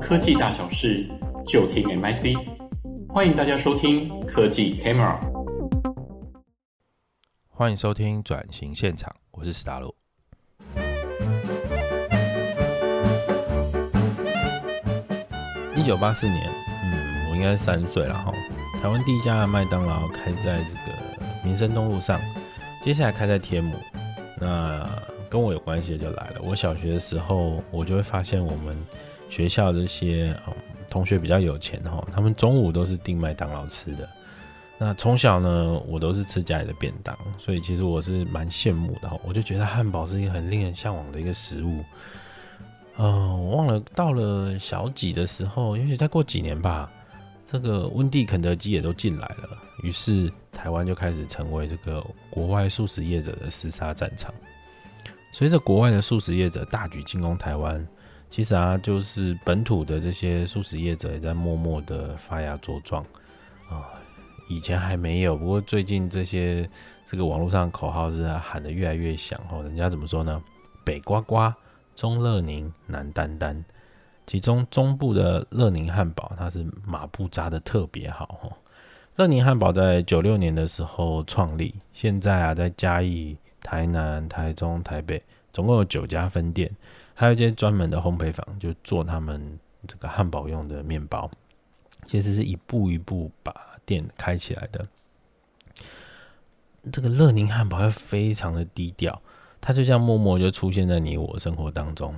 科技大小事，就听 MIC。欢迎大家收听科技 Camera。欢迎收听转型现场，我是史达洛。一九八四年，嗯，我应该三岁了哈。台湾第一家麦当劳开在这个民生东路上，接下来开在天母。那跟我有关系就来了。我小学的时候，我就会发现我们学校这些、同学比较有钱哈，他们中午都是订麦当劳吃的。那从小呢，我都是吃家里的便当，所以其实我是蛮羡慕的。我就觉得汉堡是一个很令人向往的一个食物。嗯、呃，我忘了到了小几的时候，也许再过几年吧，这个温蒂、肯德基也都进来了，于是台湾就开始成为这个国外素食业者的厮杀战场。随着国外的素食业者大举进攻台湾，其实啊，就是本土的这些素食业者也在默默的发芽茁壮啊。以前还没有，不过最近这些这个网络上口号是喊得越来越响哦。人家怎么说呢？北呱呱，中乐宁，南丹丹。其中中部的乐宁汉堡，它是马步扎得特别好哦。乐宁汉堡在九六年的时候创立，现在啊在嘉义。台南、台中、台北，总共有九家分店，还有一间专门的烘焙坊，就做他们这个汉堡用的面包。其实是一步一步把店开起来的。这个乐宁汉堡会非常的低调，它就像默默就出现在你我生活当中。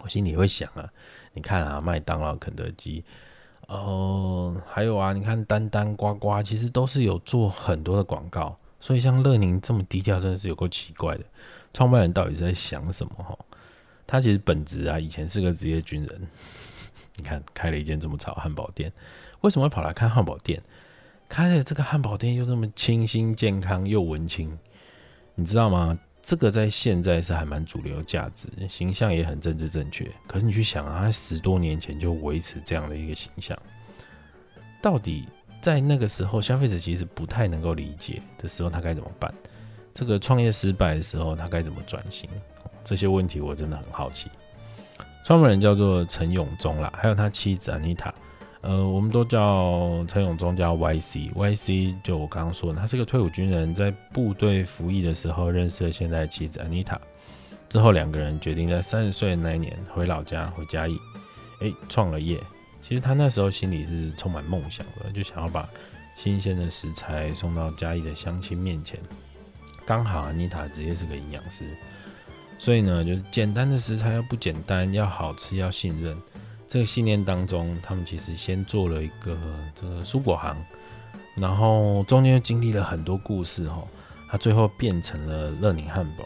我心里会想啊，你看啊，麦当劳、肯德基，哦，还有啊，你看丹丹、呱呱，其实都是有做很多的广告。所以像乐宁这么低调，真的是有够奇怪的。创办人到底是在想什么？哈，他其实本质啊，以前是个职业军人。你看，开了一间这么潮汉堡店，为什么会跑来看汉堡店？开的这个汉堡店又这么清新健康又文青，你知道吗？这个在现在是还蛮主流价值，形象也很政治正确。可是你去想啊，他十多年前就维持这样的一个形象，到底？在那个时候，消费者其实不太能够理解的时候，他该怎么办？这个创业失败的时候，他该怎么转型？这些问题我真的很好奇。创办人叫做陈永忠啦，还有他妻子安妮塔，呃，我们都叫陈永忠叫 YC。YC 就我刚刚说的，他是个退伍军人，在部队服役的时候认识了现在妻子安妮塔，之后两个人决定在三十岁那一年回老家回嘉义，哎，创了业。其实他那时候心里是充满梦想的，就想要把新鲜的食材送到嘉义的乡亲面前。刚好安妮塔职业是个营养师，所以呢，就是简单的食材要不简单，要好吃，要信任。这个信念当中，他们其实先做了一个这个蔬果行，然后中间经历了很多故事哈，他最后变成了乐宁汉堡。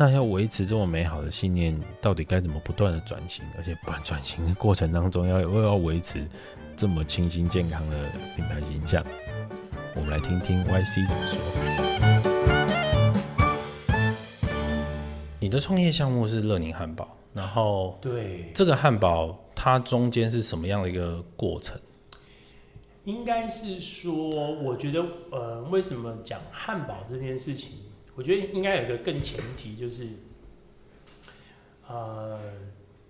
那要维持这么美好的信念，到底该怎么不断的转型？而且不转型的过程当中要，要又要维持这么清新健康的品牌形象？我们来听听 YC 怎么说。你的创业项目是乐宁汉堡，然后对这个汉堡，它中间是什么样的一个过程？应该是说，我觉得，呃，为什么讲汉堡这件事情？我觉得应该有一个更前提，就是，呃，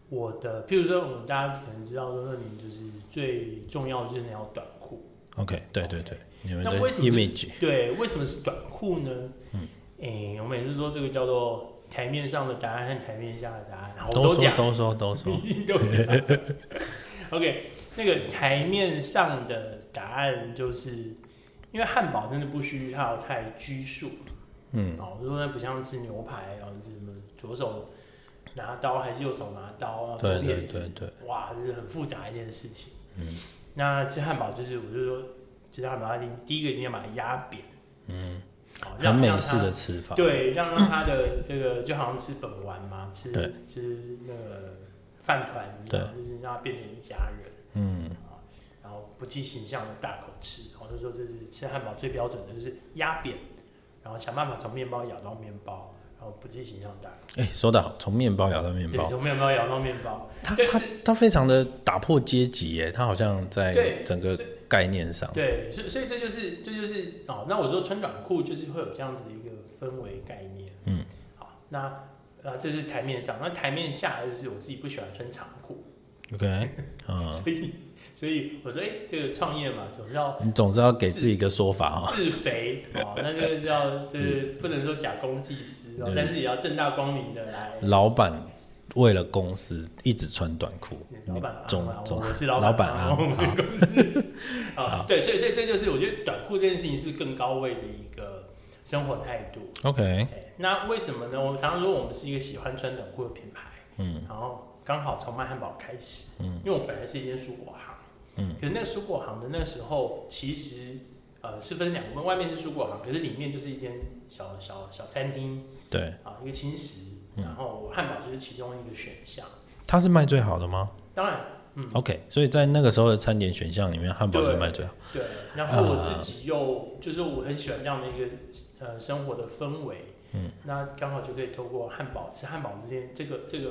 我的，譬如说，我们大家可能知道说，乐宁就是最重要就是那条短裤。OK，对对对。那为什么是？对，为什么是短裤呢？嗯，哎、欸，我每次说这个叫做台面上的答案和台面下的答案，我都讲，都说都说，都讲。OK，那个台面上的答案就是，因为汉堡真的不需要太拘束。嗯，哦，如果那不像吃牛排，然后是什么左手拿刀还是右手拿刀啊？对对对对，哇，这是很复杂一件事情。嗯，那吃汉堡就是，我就说吃汉堡，一定第一个一定要把它压扁。嗯，很美式的吃法。对，让让它的这个就好像吃本丸嘛，吃吃那个饭团，一样，就是让它变成一家人。嗯，然后不计形象的大口吃，我就说这是吃汉堡最标准的，就是压扁。然后想办法从面包咬到面包，然后不计形象大。哎，说得好，从面包咬到面包。从面包咬到面包。他他他非常的打破阶级耶，他好像在整个概念上。对，所以所以这就是这就是哦，那我说穿短裤就是会有这样子的一个氛围概念。嗯，好，那啊，这是台面上，那台面下就是我自己不喜欢穿长裤。OK，嗯，所以所以我说，哎、欸，这个创业嘛，总是要你总是要给自己一个说法啊，自肥哦，那就要就是不能说假公济私哦，但是也要正大光明的来。老板为了公司一直穿短裤，老板总总我是老板老板啊，好，好对，所以所以这就是我觉得短裤这件事情是更高位的一个生活态度。OK，那为什么呢？我常常说我们是一个喜欢穿短裤的品牌，嗯，然后。刚好从卖汉堡开始，嗯，因为我本来是一间蔬果行，嗯，可是那个蔬果行的那时候其实呃是分两个，外面是蔬果行，可是里面就是一间小小小餐厅，对，啊一个轻食，然后汉堡就是其中一个选项。它是卖最好的吗？当然，嗯，OK，所以在那个时候的餐点选项里面，汉堡就卖最好。对，然后我自己又就是我很喜欢这样的一个呃生活的氛围，嗯，那刚好就可以透过汉堡吃汉堡之间这个这个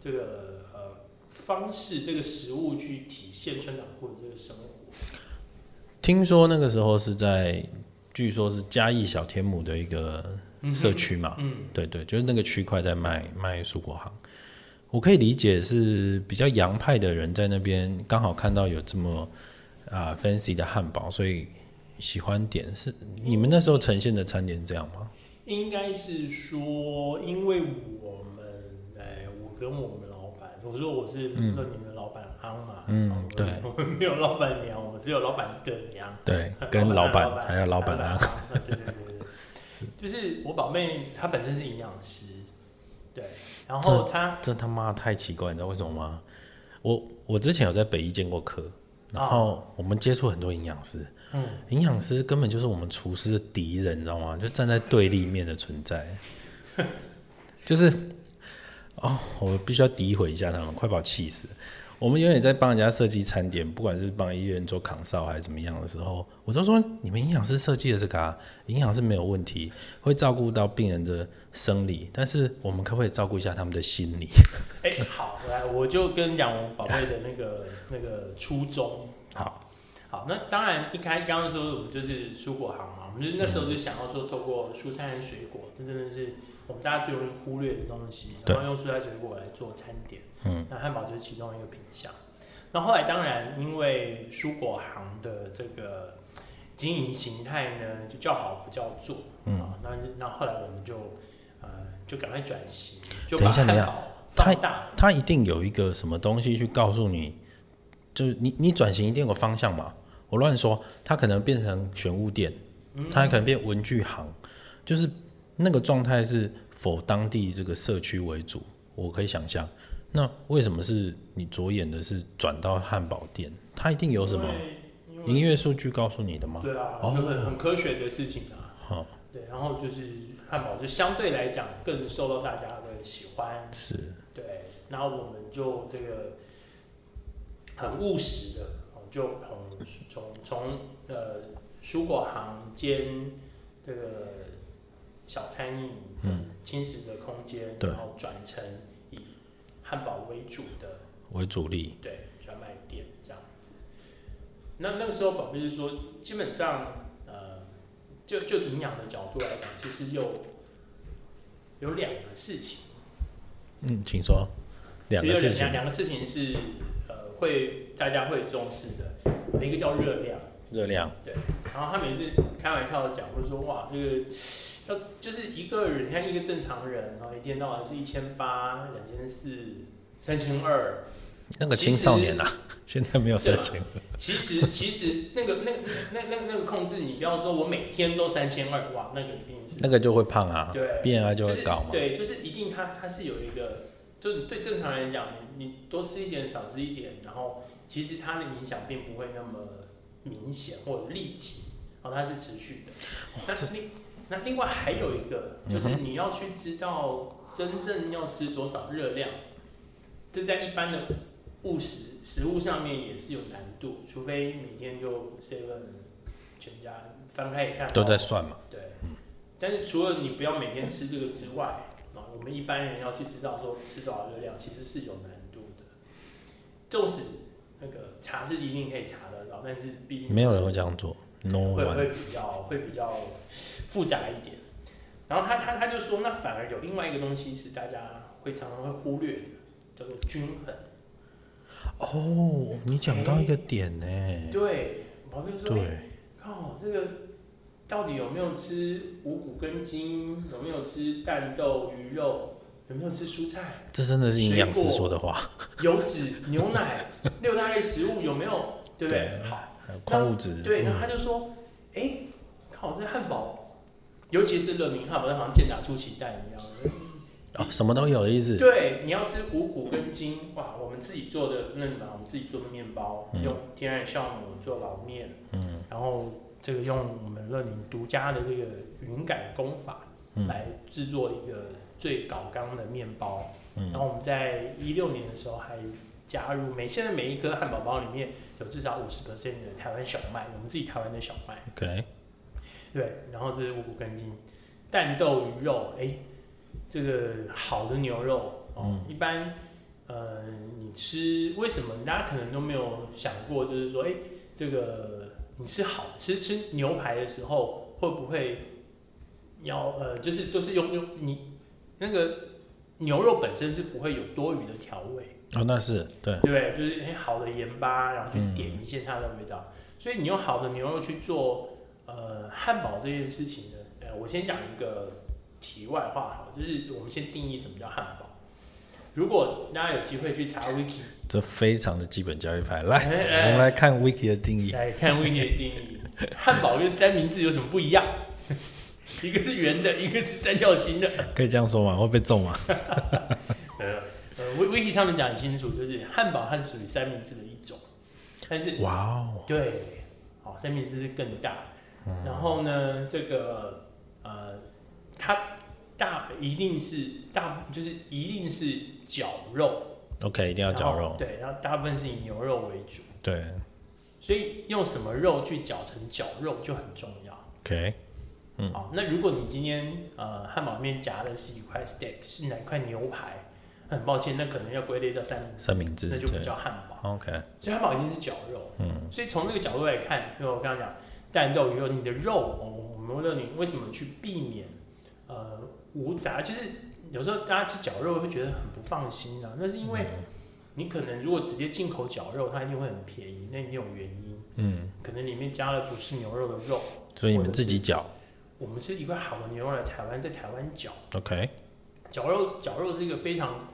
这个。方式这个食物去体现穿短裤的这个生活。听说那个时候是在，据说是嘉义小天母的一个社区嘛，嗯，对对，就是那个区块在卖卖蔬果行。我可以理解是比较洋派的人在那边刚好看到有这么啊 fancy 的汉堡，所以喜欢点。是你们那时候呈现的餐点这样吗？应该是说，因为我们哎，我跟我们。我说我是乐柠的老板昂嘛，嗯，对，我们没有老板娘，我们只有老板的娘，对，跟老板还有老板啊，对对对对，就是我宝妹她本身是营养师，对，然后她这他妈太奇怪，你知道为什么吗？我我之前有在北医见过课，然后我们接触很多营养师，嗯，营养师根本就是我们厨师的敌人，你知道吗？就站在对立面的存在，就是。哦，我必须要诋毁一下他们，快把我气死！我们永远在帮人家设计餐点，不管是帮医院做扛哨还是怎么样的时候，我都说你们营养师设计的这个啊，营养是没有问题，会照顾到病人的生理，但是我们可不可以照顾一下他们的心理？哎、欸，好，来，我就跟你讲我宝贝的那个那个初衷。好，好，那当然一开刚刚说我们就是蔬果行嘛，我们就那时候就想要说透过蔬菜和水果，这真的是。我们大家最容易忽略的东西，然后用蔬菜水果来做餐点，嗯，那汉堡就是其中一个品项。那后来当然因为蔬果行的这个经营形态呢，就叫好不叫座，嗯，那那后来我们就呃就赶快转型，就把汉堡放大。他一定有一个什么东西去告诉你，就是你你转型一定有个方向嘛。我乱说，它可能变成玄物店，它还可能变文具行，就是。那个状态是否当地这个社区为主？我可以想象。那为什么是你着眼的是转到汉堡店？它一定有什么营业数据告诉你的吗？对啊，很、哦、很科学的事情啊。好，对，然后就是汉堡就相对来讲更受到大家的喜欢。是，对，然后我们就这个很务实的，就从从从呃蔬果行兼这个。小餐饮，嗯，轻食的空间，然后转成以汉堡为主的为主力，对，专卖店这样子。那那个时候，宝贝是说，基本上，呃，就就营养的角度来讲，其实有有两个事情。嗯，请说。两个事情，两两个事情是呃，会大家会重视的，一个叫热量，热量，对。然后他每次开玩笑的讲，会说，哇，这个。要就是一个人，你看一个正常人，然后一天到晚是一千八、两千四、三千二。那个青少年啊，现在没有三千二。其实其实那个那个那那个那个控制，你不要说我每天都三千二，哇，那个一定是。那个就会胖啊，对变啊就会高嘛。对，就是一定它它是有一个，就是对正常人讲，你你多吃一点，少吃一点，然后其实它的影响并不会那么明显或者立即，然后它是持续的。那你。那另外还有一个，就是你要去知道真正要吃多少热量，这在一般的务实食物上面也是有难度，除非每天就 seven 全家翻开一看都在算嘛。对，但是除了你不要每天吃这个之外，啊，我们一般人要去知道说吃多少热量，其实是有难度的。就是那个查是一定可以查得到，但是毕竟没有人会这样做。No、会会比较会比较复杂一点。然后他他他就说，那反而有另外一个东西是大家会常常会忽略的，叫做均衡。哦，你讲到一个点呢。对，宝贝说，对，哦，这个到底有没有吃五谷根茎？有没有吃蛋豆鱼肉？有没有吃蔬菜？这真的是营养师说的话。油脂、牛奶、六大类食物有没有？对不对？好，矿物质。对，然后他就说，哎、嗯，靠，这汉堡，尤其是乐明汉堡，好像健打出奇蛋一样。哦，什么都有的意思。对，你要吃五谷跟筋，哇，我们自己做的那嘛，我们自己做的面包，嗯、用天然酵母做老面，嗯，然后这个用我们乐宁独家的这个云感工法来制作一个。最高刚的面包，嗯，然后我们在一六年的时候还加入每现在每一颗汉堡包里面有至少五十 percent 的台湾小麦，我们自己台湾的小麦。OK，对，然后这是五谷根茎，蛋豆鱼肉，哎，这个好的牛肉哦，嗯，一般呃你吃为什么大家可能都没有想过，就是说，哎，这个你吃好吃吃牛排的时候会不会要呃就是都是用用你。那个牛肉本身是不会有多余的调味哦，那是对，对，就是很好的盐巴，然后去点一些它的味道。嗯、所以你用好的牛肉去做呃汉堡这件事情呢，呃，我先讲一个题外话哈，就是我们先定义什么叫汉堡。如果大家有机会去查 Wiki，这非常的基本教育派，来，我们来看 Wiki 的定义，来看 Wiki 的定义，汉堡跟三明治有什么不一样？一个是圆的，一个是三角形的，可以这样说吗？会被揍吗？呃呃，威威奇上面讲很清楚，就是汉堡它是属于三明治的一种，但是哇哦，对，好，三明治是更大，嗯、然后呢，这个呃，它大一定是大，就是一定是绞肉，OK，一定要绞肉，对，然后大部分是以牛肉为主，对，所以用什么肉去绞成绞肉就很重要，OK。嗯，好，那如果你今天呃汉堡里面夹的是一块 steak，是哪块牛排？很抱歉，那可能要归类叫三明治，三明治，那就不叫汉堡。OK，所以汉堡一定是绞肉。嗯，所以从这个角度来看，因为我刚刚讲蛋豆鱼肉，你的肉，哦，我们问你为什么去避免呃无杂？就是有时候大家吃绞肉会觉得很不放心啊，那是因为你可能如果直接进口绞肉，它一定会很便宜，那一定有原因。嗯，可能里面加了不是牛肉的肉，所以你们自己绞。我们是一块好的牛肉来台湾，在台湾绞。OK，绞肉绞肉是一个非常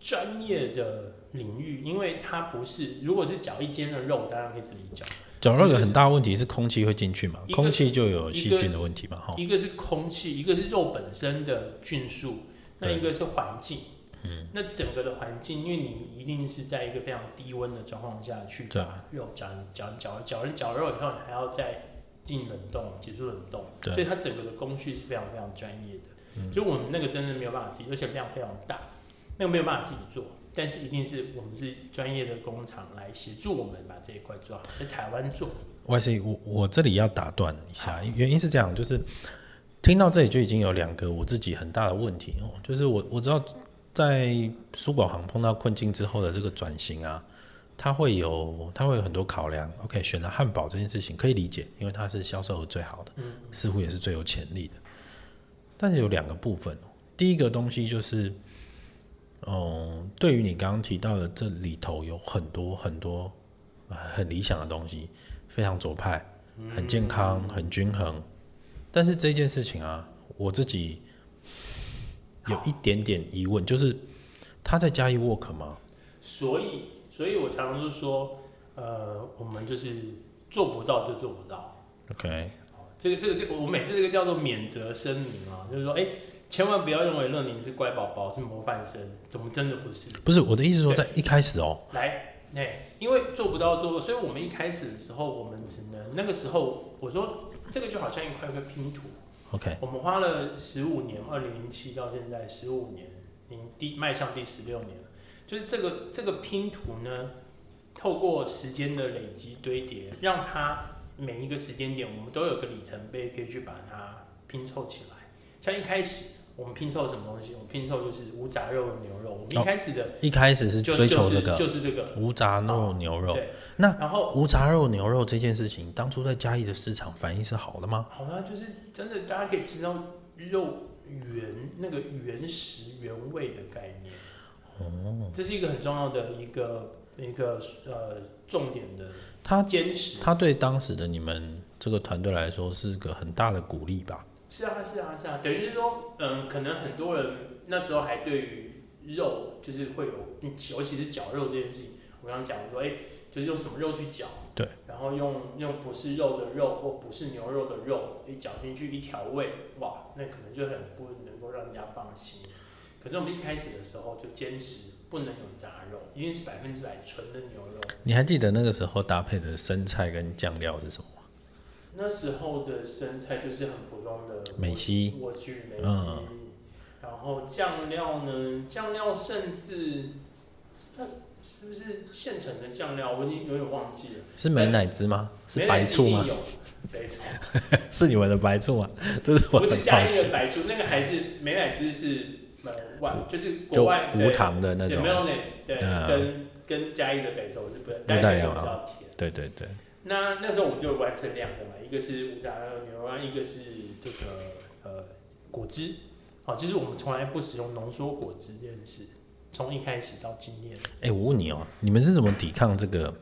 专业的领域，因为它不是，如果是绞一间的肉，当然可以自己绞。绞肉有很大问题是空气会进去嘛，空气就有细菌的问题嘛。哈一个是空气，一个是肉本身的菌素，那一个是环境。嗯，那整个的环境，因为你一定是在一个非常低温的状况下去把肉绞绞绞绞完绞肉以后，你还要再。进冷冻，结束冷冻，所以它整个的工序是非常非常专业的。嗯、所以我们那个真的没有办法自己，而且量非常大，那个没有办法自己做。但是一定是我们是专业的工厂来协助我们把这一块做好，在台湾做。YC，我我这里要打断一下，原因是这样，就是听到这里就已经有两个我自己很大的问题哦，就是我我知道在苏宝行碰到困境之后的这个转型啊。它会有，它会有很多考量。OK，选了汉堡这件事情可以理解，因为它是销售额最好的，嗯、似乎也是最有潜力的。但是有两个部分，第一个东西就是，嗯，对于你刚刚提到的这里头有很多很多很理想的东西，非常左派，很健康，很均衡。但是这件事情啊，我自己有一点点疑问，就是他在嘉义 work 吗？所以。所以我常常就说，呃，我们就是做不到就做不到。OK，这个这个这个，我每次这个叫做免责声明啊，就是说，哎，千万不要认为乐宁是乖宝宝，是模范生，怎么真的不是？不是我的意思，说在一开始哦，来，哎，因为做不到做不，所以我们一开始的时候，我们只能那个时候，我说这个就好像一块块拼图。OK，我们花了十五年，二零零七到现在十五年，已经第迈向第十六年了。就是这个这个拼图呢，透过时间的累积堆叠，让它每一个时间点，我们都有个里程碑可以去把它拼凑起来。像一开始我们拼凑什么东西？我们拼凑就是无杂肉的牛肉。我们一开始的、哦、一开始是追求这个，就是、就是这个无杂肉牛肉。对，那然后无杂肉牛肉这件事情，当初在嘉义的市场反应是好的吗？好啊，就是真的，大家可以吃到肉原那个原食原味的概念。哦，这是一个很重要的一个一个呃重点的。他坚持，他对当时的你们这个团队来说是个很大的鼓励吧？是啊，是啊，是啊。等于是说，嗯，可能很多人那时候还对于肉就是会有，尤其是绞肉这件事情，我刚刚讲说，哎、欸，就是用什么肉去绞？对。然后用用不是肉的肉或不是牛肉的肉，你绞进去一调味，哇，那可能就很不能够让人家放心。可是我们一开始的时候就坚持。不能有杂肉，一定是百分之百纯的牛肉。你还记得那个时候搭配的生菜跟酱料是什么吗？那时候的生菜就是很普通的美西，我去美西。嗯、然后酱料呢？酱料甚至那是不是现成的酱料？我已经有点忘记了。是美乃滋吗？是白醋吗？白醋。是你们的白醋吗？这是我不是加一个白醋，那个还是美乃滋是。外就是国外无糖的那种，对，跟跟嘉义的北投是不不太一样，比较甜。对对对。那那时候我们就完成两个嘛，一个是无杂牛肉，一个是这个呃果汁。好，其实我们从来不使用浓缩果汁这件事，从一开始到今年。哎，我问你哦，你们是怎么抵抗这个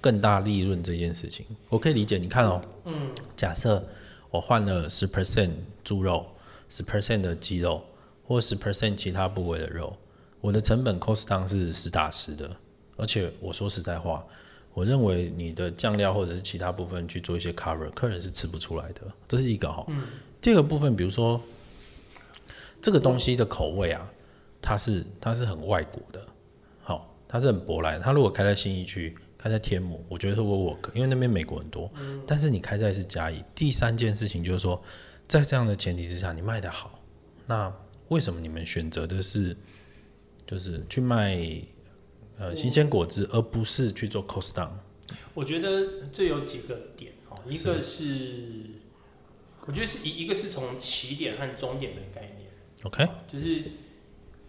更大利润这件事情？我可以理解，你看哦，嗯，假设我换了十 percent 猪肉，十 percent 的鸡肉。或十 percent 其他部位的肉，我的成本 cost down 是实打实的，而且我说实在话，我认为你的酱料或者是其他部分去做一些 cover，客人是吃不出来的，这是一个哈。嗯、第二个部分，比如说这个东西的口味啊，它是它是很外国的，好，它是很舶来，它如果开在新义区，开在天母，我觉得是 work work，因为那边美国很多。嗯、但是你开在是嘉义，第三件事情就是说，在这样的前提之下，你卖的好，那。为什么你们选择的是，就是去卖呃新鲜果汁，而不是去做 cost down？我觉得这有几个点哦，一个是，是我觉得是一一个是从起点和终点的概念，OK，就是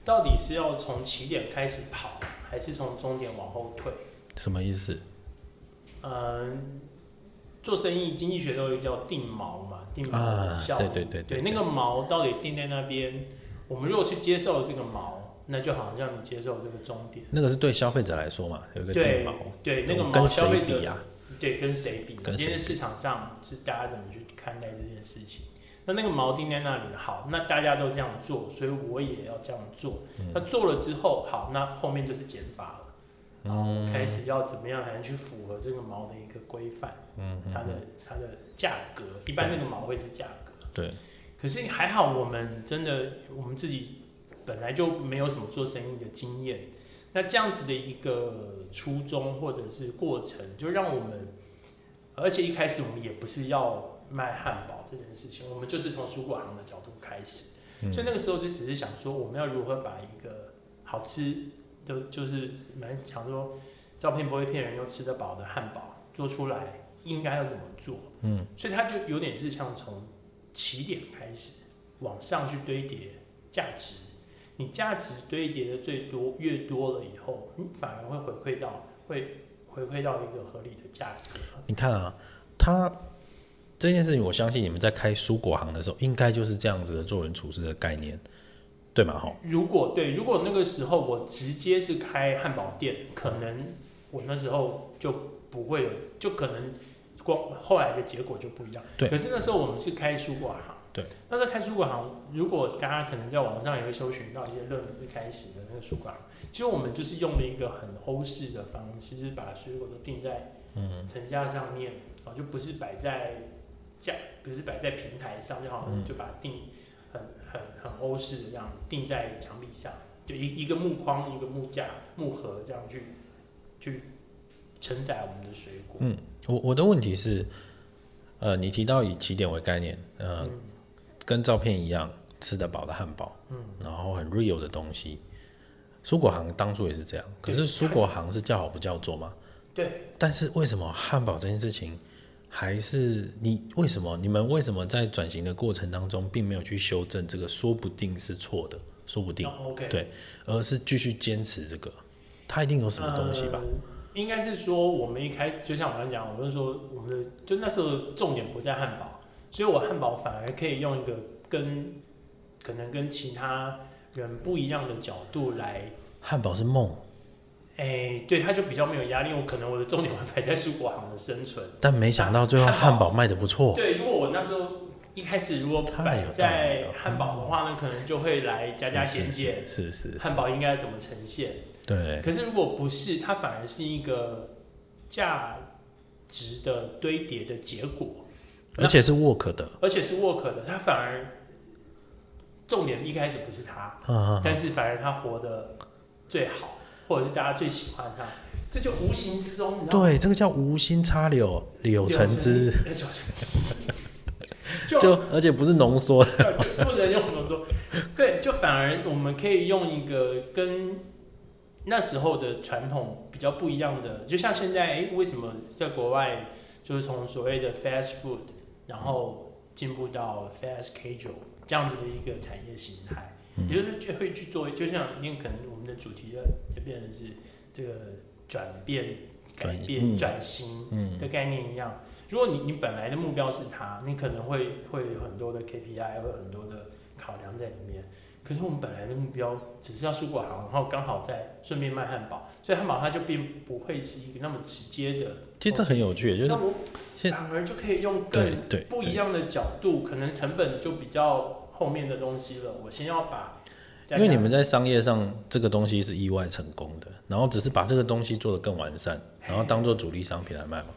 到底是要从起点开始跑，还是从终点往后退？什么意思？嗯。做生意，经济学都有一个叫定锚嘛，定锚效应。对对对对，对，那个锚到底定在那边？我们如果去接受这个锚，那就好像你接受这个终点。那个是对消费者来说嘛，有一个定毛。对，那个毛消费者啊，对，跟谁比？今天市场上是大家怎么去看待这件事情？那那个锚定在那里，好，那大家都这样做，所以我也要这样做。那做了之后，好，那后面就是减法了。然后开始要怎么样才能去符合这个毛的一个规范？嗯，它的它的价格，一般那个毛会是价格。对。可是还好，我们真的我们自己本来就没有什么做生意的经验，那这样子的一个初衷或者是过程，就让我们，而且一开始我们也不是要卖汉堡这件事情，我们就是从蔬果行的角度开始，所以那个时候就只是想说，我们要如何把一个好吃。就就是蛮想说，照片不会骗人又吃得饱的汉堡做出来应该要怎么做？嗯，所以它就有点是像从起点开始往上去堆叠价值，你价值堆叠的最多越多了以后，你反而会回馈到会回馈到一个合理的价格。你看啊，他这件事情，我相信你们在开蔬果行的时候，应该就是这样子的做人处事的概念。对吗？哈，如果对，如果那个时候我直接是开汉堡店，可能我那时候就不会有，就可能光后来的结果就不一样。对。可是那时候我们是开蔬果行。对。那在开蔬果行，如果大家可能在网上也会搜寻到一些热门最开始的那个书馆，其实我们就是用了一个很欧式的方式，就是把水果都定在嗯层架上面，啊，就不是摆在架，不是摆在平台上，就好像就把它定。很很很欧式的这样钉在墙壁上，就一一个木框，一个木架、木盒这样去去承载我们的水果。嗯，我我的问题是，呃，你提到以起点为概念，呃，嗯、跟照片一样吃得饱的汉堡，嗯，然后很 real 的东西。蔬果行当初也是这样，可是蔬果行是叫好不叫座吗？对。但是为什么汉堡这件事情？还是你为什么？你们为什么在转型的过程当中，并没有去修正这个？说不定是错的，说不定，oh, okay. 对，而是继续坚持这个。它一定有什么东西吧？呃、应该是说，我们一开始就像我刚讲，我们说我们的就那时候重点不在汉堡，所以我汉堡反而可以用一个跟可能跟其他人不一样的角度来。汉堡是梦。哎、欸，对，他就比较没有压力。我可能我的重点会摆在蔬果行的生存，但没想到最后汉堡卖的不错。对，如果我那时候一开始如果摆在汉堡的话呢，可能就会来加加减减。是是，是。汉堡应该怎么呈现？对。可是如果不是，它反而是一个价值的堆叠的结果，而且是 work 的，而且是 work 的。他反而重点一开始不是他，但是反而他活得最好。或者是大家最喜欢他，这就无形之中，你知道吗？对，这个叫无心插柳，柳成枝。就，就而且不是浓缩的，不能用浓缩。对，就反而我们可以用一个跟那时候的传统比较不一样的，就像现在，哎，为什么在国外就是从所谓的 fast food，然后进步到 fast casual 这样子的一个产业形态。也就是就会去做，就像因为可能我们的主题就就变成是这个转变、改变、转型的概念一样。如果你你本来的目标是它，你可能会会有很多的 KPI，会有很多的考量在里面。可是我们本来的目标只是要蔬果行，然后刚好再顺便卖汉堡，所以汉堡它就并不会是一个那么直接的。其实这很有趣，就是那我反而就可以用更不一样的角度，可能成本就比较。后面的东西了，我先要把，因为你们在商业上这个东西是意外成功的，然后只是把这个东西做得更完善，然后当做主力商品来卖嘛。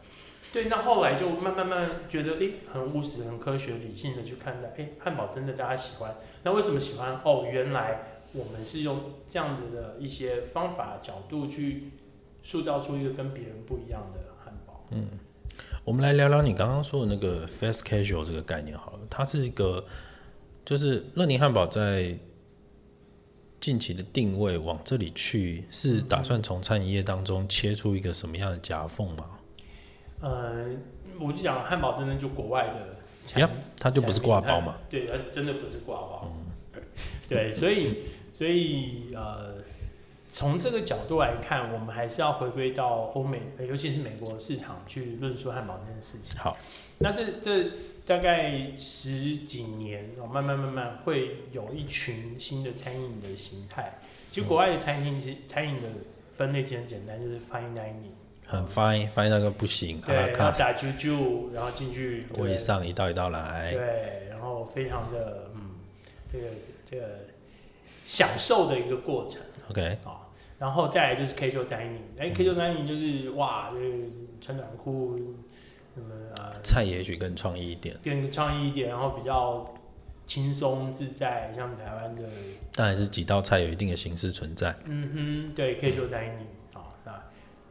对，那后来就慢慢慢觉得，哎，很务实、很科学、理性的去看待，哎，汉堡真的大家喜欢，那为什么喜欢？哦，原来我们是用这样子的一些方法角度去塑造出一个跟别人不一样的汉堡。嗯，我们来聊聊你刚刚说的那个 fast casual 这个概念好了，它是一个。就是乐宁汉堡在近期的定位往这里去，是打算从餐饮业当中切出一个什么样的夹缝吗？呃，我就讲汉堡真的就国外的，呀，它就不是挂包嘛？对，它真的不是挂包。嗯、对，所以所以呃，从这个角度来看，我们还是要回归到欧美，尤其是美国市场去论述汉堡这件事情。好，那这这。大概十几年，慢慢慢慢会有一群新的餐饮的形态。其实国外的餐厅，其实餐饮的分类其实很简单，就是 fine dining，很 fine，fine 那个不行，对，然后打啾啾，然后进去位上一道一道来，对，然后非常的嗯，这个这个享受的一个过程。OK，啊，然后再来就是 casual dining，哎，casual dining 就是哇，就是穿短裤。什么啊？菜也许更创意一点，更创意一点，然后比较轻松自在，像台湾的。但还是几道菜有一定的形式存在。嗯哼，对，casual dining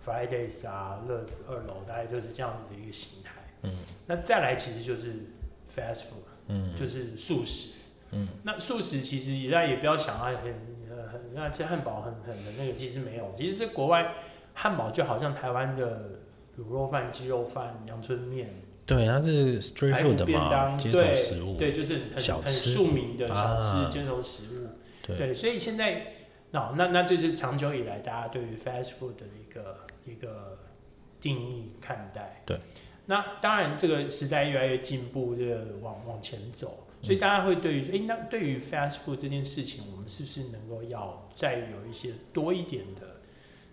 Fridays 啊，乐子二楼大概就是这样子的一个形态。嗯，那再来其实就是 fast food，嗯，就是素食。嗯，那素食其实大家也不要想啊，很很那吃汉堡很很的那个，其实没有，其实是国外汉堡就好像台湾的。卤肉饭、鸡肉饭、阳春面，对，它是 street food 的嘛，街头食物，对，对，就是很很庶民的小吃、街头食物，对，对，所以现在，那那那这是长久以来大家对于 fast food 的一个一个定义看待，对，那当然这个时代越来越进步，这个往往前走，所以大家会对于，哎、嗯，那对于 fast food 这件事情，我们是不是能够要再有一些多一点的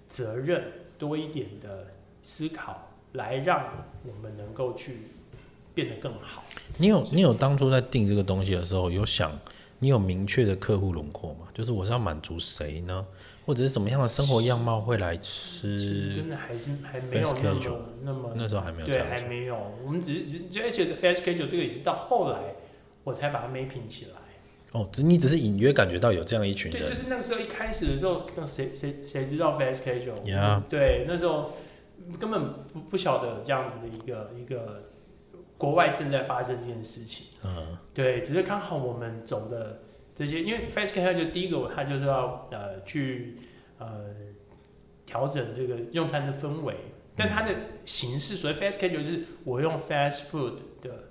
责任，多一点的。思考来让我们能够去变得更好。你有你有当初在定这个东西的时候，有想你有明确的客户轮廓吗？就是我是要满足谁呢？或者是什么样的生活样貌会来吃？其实真的还是还没有那么那么那时候还没有对，还没有。我们只是只而且 fast casual 这个也是到后来我才把它 mapping 起来。哦，只你只是隐约感觉到有这样一群人。对，就是那个时候一开始的时候，那谁谁谁知道 fast casual？. 对，那时候。根本不不晓得这样子的一个一个国外正在发生这件事情，嗯，对，只是刚好我们走的这些，因为 fast casual 就第一个，它就是要呃去呃调整这个用餐的氛围，但它的形式，所谓 fast casual 就是我用 fast food 的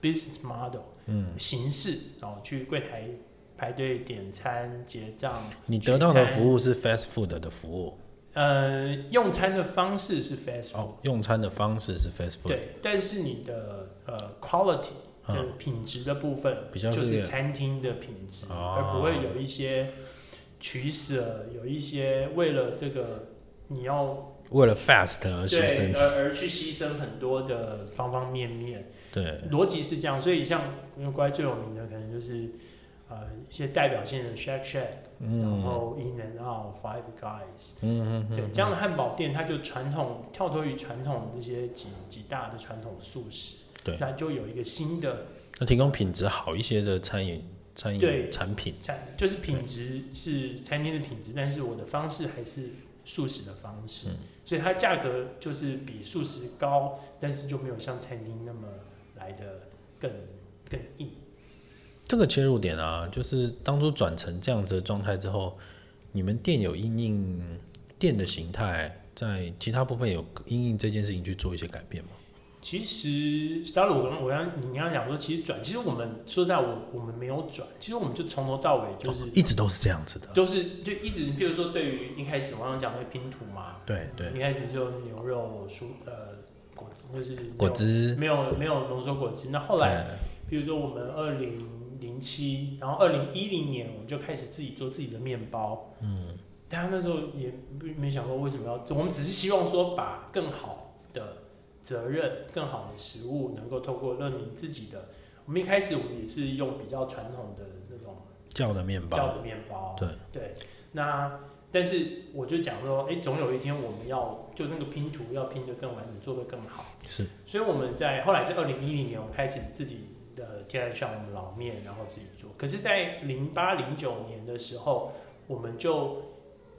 business model，嗯，形式，然后去柜台排队点餐结账，你得到的服务是 fast food 的服务。呃，用餐的方式是 fast food，哦，用餐的方式是 fast food，对，但是你的呃 quality，这个品质的部分，比较就是餐厅的品质，而不会有一些取舍，有一些为了这个你要为了 fast 而牺牲，对，而而去牺牲很多的方方面面。对，逻辑是这样，所以像因为国外最有名的可能就是呃一些代表性的 Shake Shack，嗯，然后 In and Out、Five Guys，嗯嗯对，这样的汉堡店它就传统跳脱于传统这些几几大的传统素食，对，那就有一个新的，那提供品质好一些的餐饮餐饮产品，产就是品质是餐厅的品质，但是我的方式还是素食的方式，嗯，所以它价格就是比素食高，但是就没有像餐厅那么。来的更更硬，这个切入点啊，就是当初转成这样子的状态之后，你们店有因应店的形态，在其他部分有因应这件事情去做一些改变吗？其实，当然我刚我刚你刚刚讲说，其实转，其实我们说实在我我们没有转，其实我们就从头到尾就是、哦、一直都是这样子的，就是就一直，比如说对于一开始我刚刚讲那个拼图嘛，对对，一开始就牛肉蔬呃。果汁就是果汁，没有没有浓缩果汁。那后来，比如说我们二零零七，然后二零一零年，我们就开始自己做自己的面包。嗯，但那时候也没想过为什么要做，我们只是希望说把更好的责任、更好的食物，能够透过乐柠自己的。我们一开始我们也是用比较传统的那种酵的面包，酵的面包。对对，那。但是我就讲说，哎、欸，总有一天我们要就那个拼图要拼得更完整，做得更好。是，所以我们在后来在二零一零年，我们开始自己的天然酵母老面，然后自己做。可是，在零八零九年的时候，我们就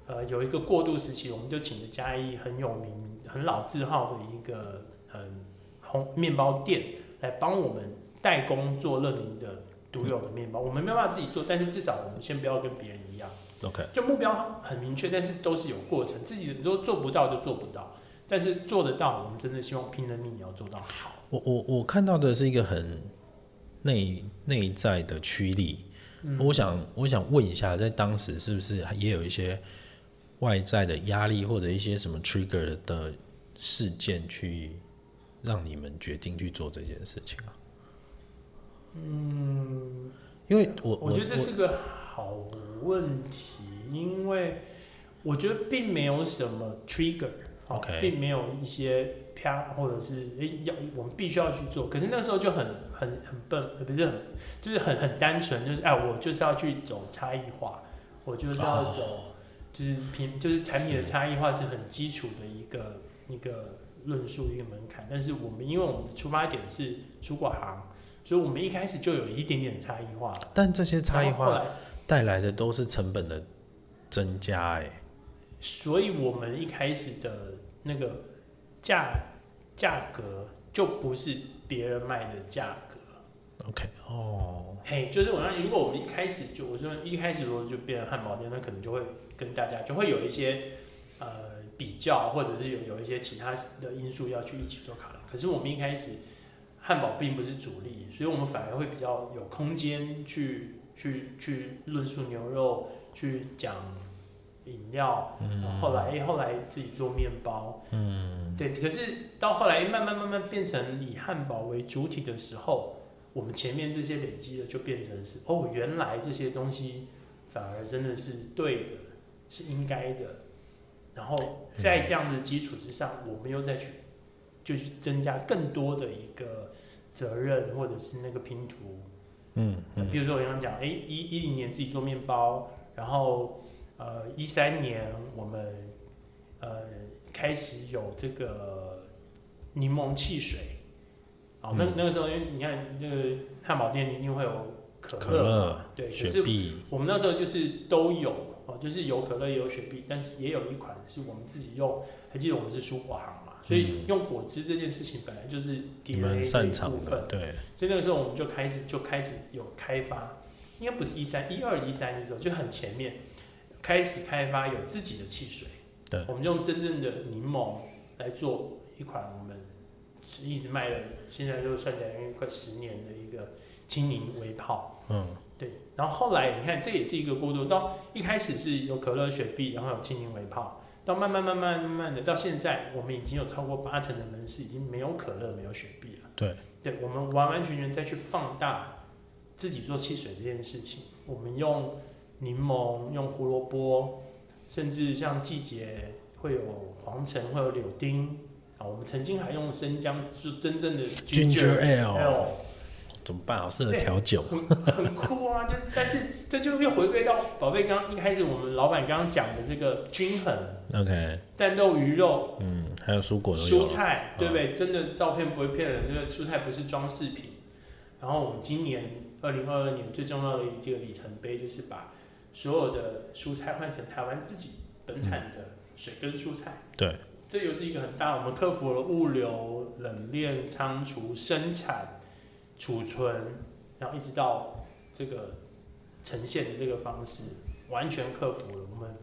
呃有一个过渡时期，我们就请了嘉义很有名、很老字号的一个面包店来帮我们代工做乐宁的独有的面包。嗯、我们没有办法自己做，但是至少我们先不要跟别人一样。OK，就目标很明确，但是都是有过程。自己都做不到就做不到，但是做得到，我们真的希望拼了命也要做到好。我我我看到的是一个很内内在的驱力。嗯、我想我想问一下，在当时是不是也有一些外在的压力或者一些什么 trigger 的事件，去让你们决定去做这件事情啊？嗯，因为我我觉得这是个。好问题，因为我觉得并没有什么 trigger，OK，并没有一些啪，或者是哎要我们必须要去做。可是那时候就很很很笨，不是很就是很很单纯，就是哎我就是要去走差异化，我就是要走就是品就是产品的差异化是很基础的一个一个论述一个门槛。但是我们因为我们的出发点是蔬果行，所以我们一开始就有一点点差异化。但这些差异化。带来的都是成本的增加，哎，所以我们一开始的那个价价格就不是别人卖的价格。OK，哦，嘿，就是我让如果我们一开始就我说一开始如果就变成汉堡店，那可能就会跟大家就会有一些呃比较，或者是有有一些其他的因素要去一起做考量。可是我们一开始汉堡并不是主力，所以我们反而会比较有空间去。去去论述牛肉，去讲饮料，然后后来、欸、后来自己做面包，嗯，对。可是到后来慢慢慢慢变成以汉堡为主体的时候，我们前面这些累积的就变成是哦，原来这些东西反而真的是对的，是应该的。然后在这样的基础之上，我们又再去就去增加更多的一个责任，或者是那个拼图。嗯，嗯，比如说我刚刚讲，哎，一一零年自己做面包，然后呃一三年我们呃开始有这个柠檬汽水，哦，那那个时候因为你看那个汉堡店一定会有可乐，可乐对，可是我们那时候就是都有哦，就是有可乐也有雪碧，但是也有一款是我们自己用，还记得我们是蔬果行嘛。所以用果汁这件事情本来就是 DNA 的一部分，对。所以那个时候我们就开始就开始有开发，应该不是一三一二一三的时候就很前面开始开发有自己的汽水，对。我们用真正的柠檬来做一款我们一直卖了，现在就算起来快十年的一个青柠微泡，嗯，对。然后后来你看这也是一个过渡，到一开始是有可乐、雪碧，然后有青柠微泡。到慢慢慢慢慢慢的到现在，我们已经有超过八成的门市已经没有可乐，没有雪碧了。对，对，我们完完全全再去放大自己做汽水这件事情。我们用柠檬，用胡萝卜，甚至像季节会有黄橙，会有柳丁啊。我们曾经还用生姜，就真正的 Ginger Ale。怎么办？好适合调酒，很很酷啊！就是，但是这就又回归到宝贝刚刚一开始我们老板刚刚讲的这个均衡。OK，蛋豆鱼肉，嗯，还有蔬果、蔬菜，对不对？真的照片不会骗人，因为蔬菜不是装饰品。然后我们今年二零二二年最重要的这个里程碑，就是把所有的蔬菜换成台湾自己本产的水跟蔬菜。对，这又是一个很大，我们克服了物流、冷链、仓储、生产。储存，然后一直到这个呈现的这个方式，完全克服了。我们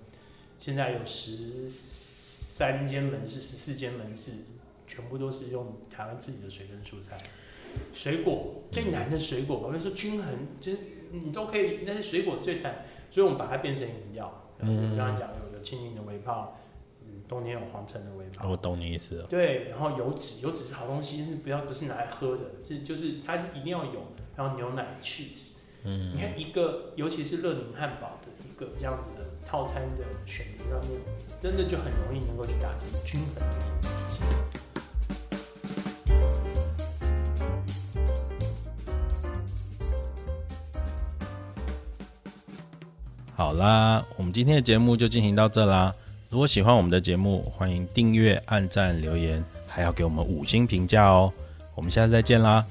现在有十三间门市，十四间门市，全部都是用台湾自己的水跟蔬菜。水果最难的水果，我们说均衡，就是你都可以，但是水果最惨，所以我们把它变成饮料。嗯，刚刚讲有有青柠的微泡。冬天有黄橙的味道，我懂你意思了。对，然后油脂，油脂是好东西，但是不要不是拿来喝的，是就是它是一定要有。然后牛奶、cheese，嗯，你看一个，尤其是乐柠汉堡的一个这样子的套餐的选择上面，真的就很容易能够去达成均衡的这件事情。好啦，我们今天的节目就进行到这啦。如果喜欢我们的节目，欢迎订阅、按赞、留言，还要给我们五星评价哦。我们下次再见啦！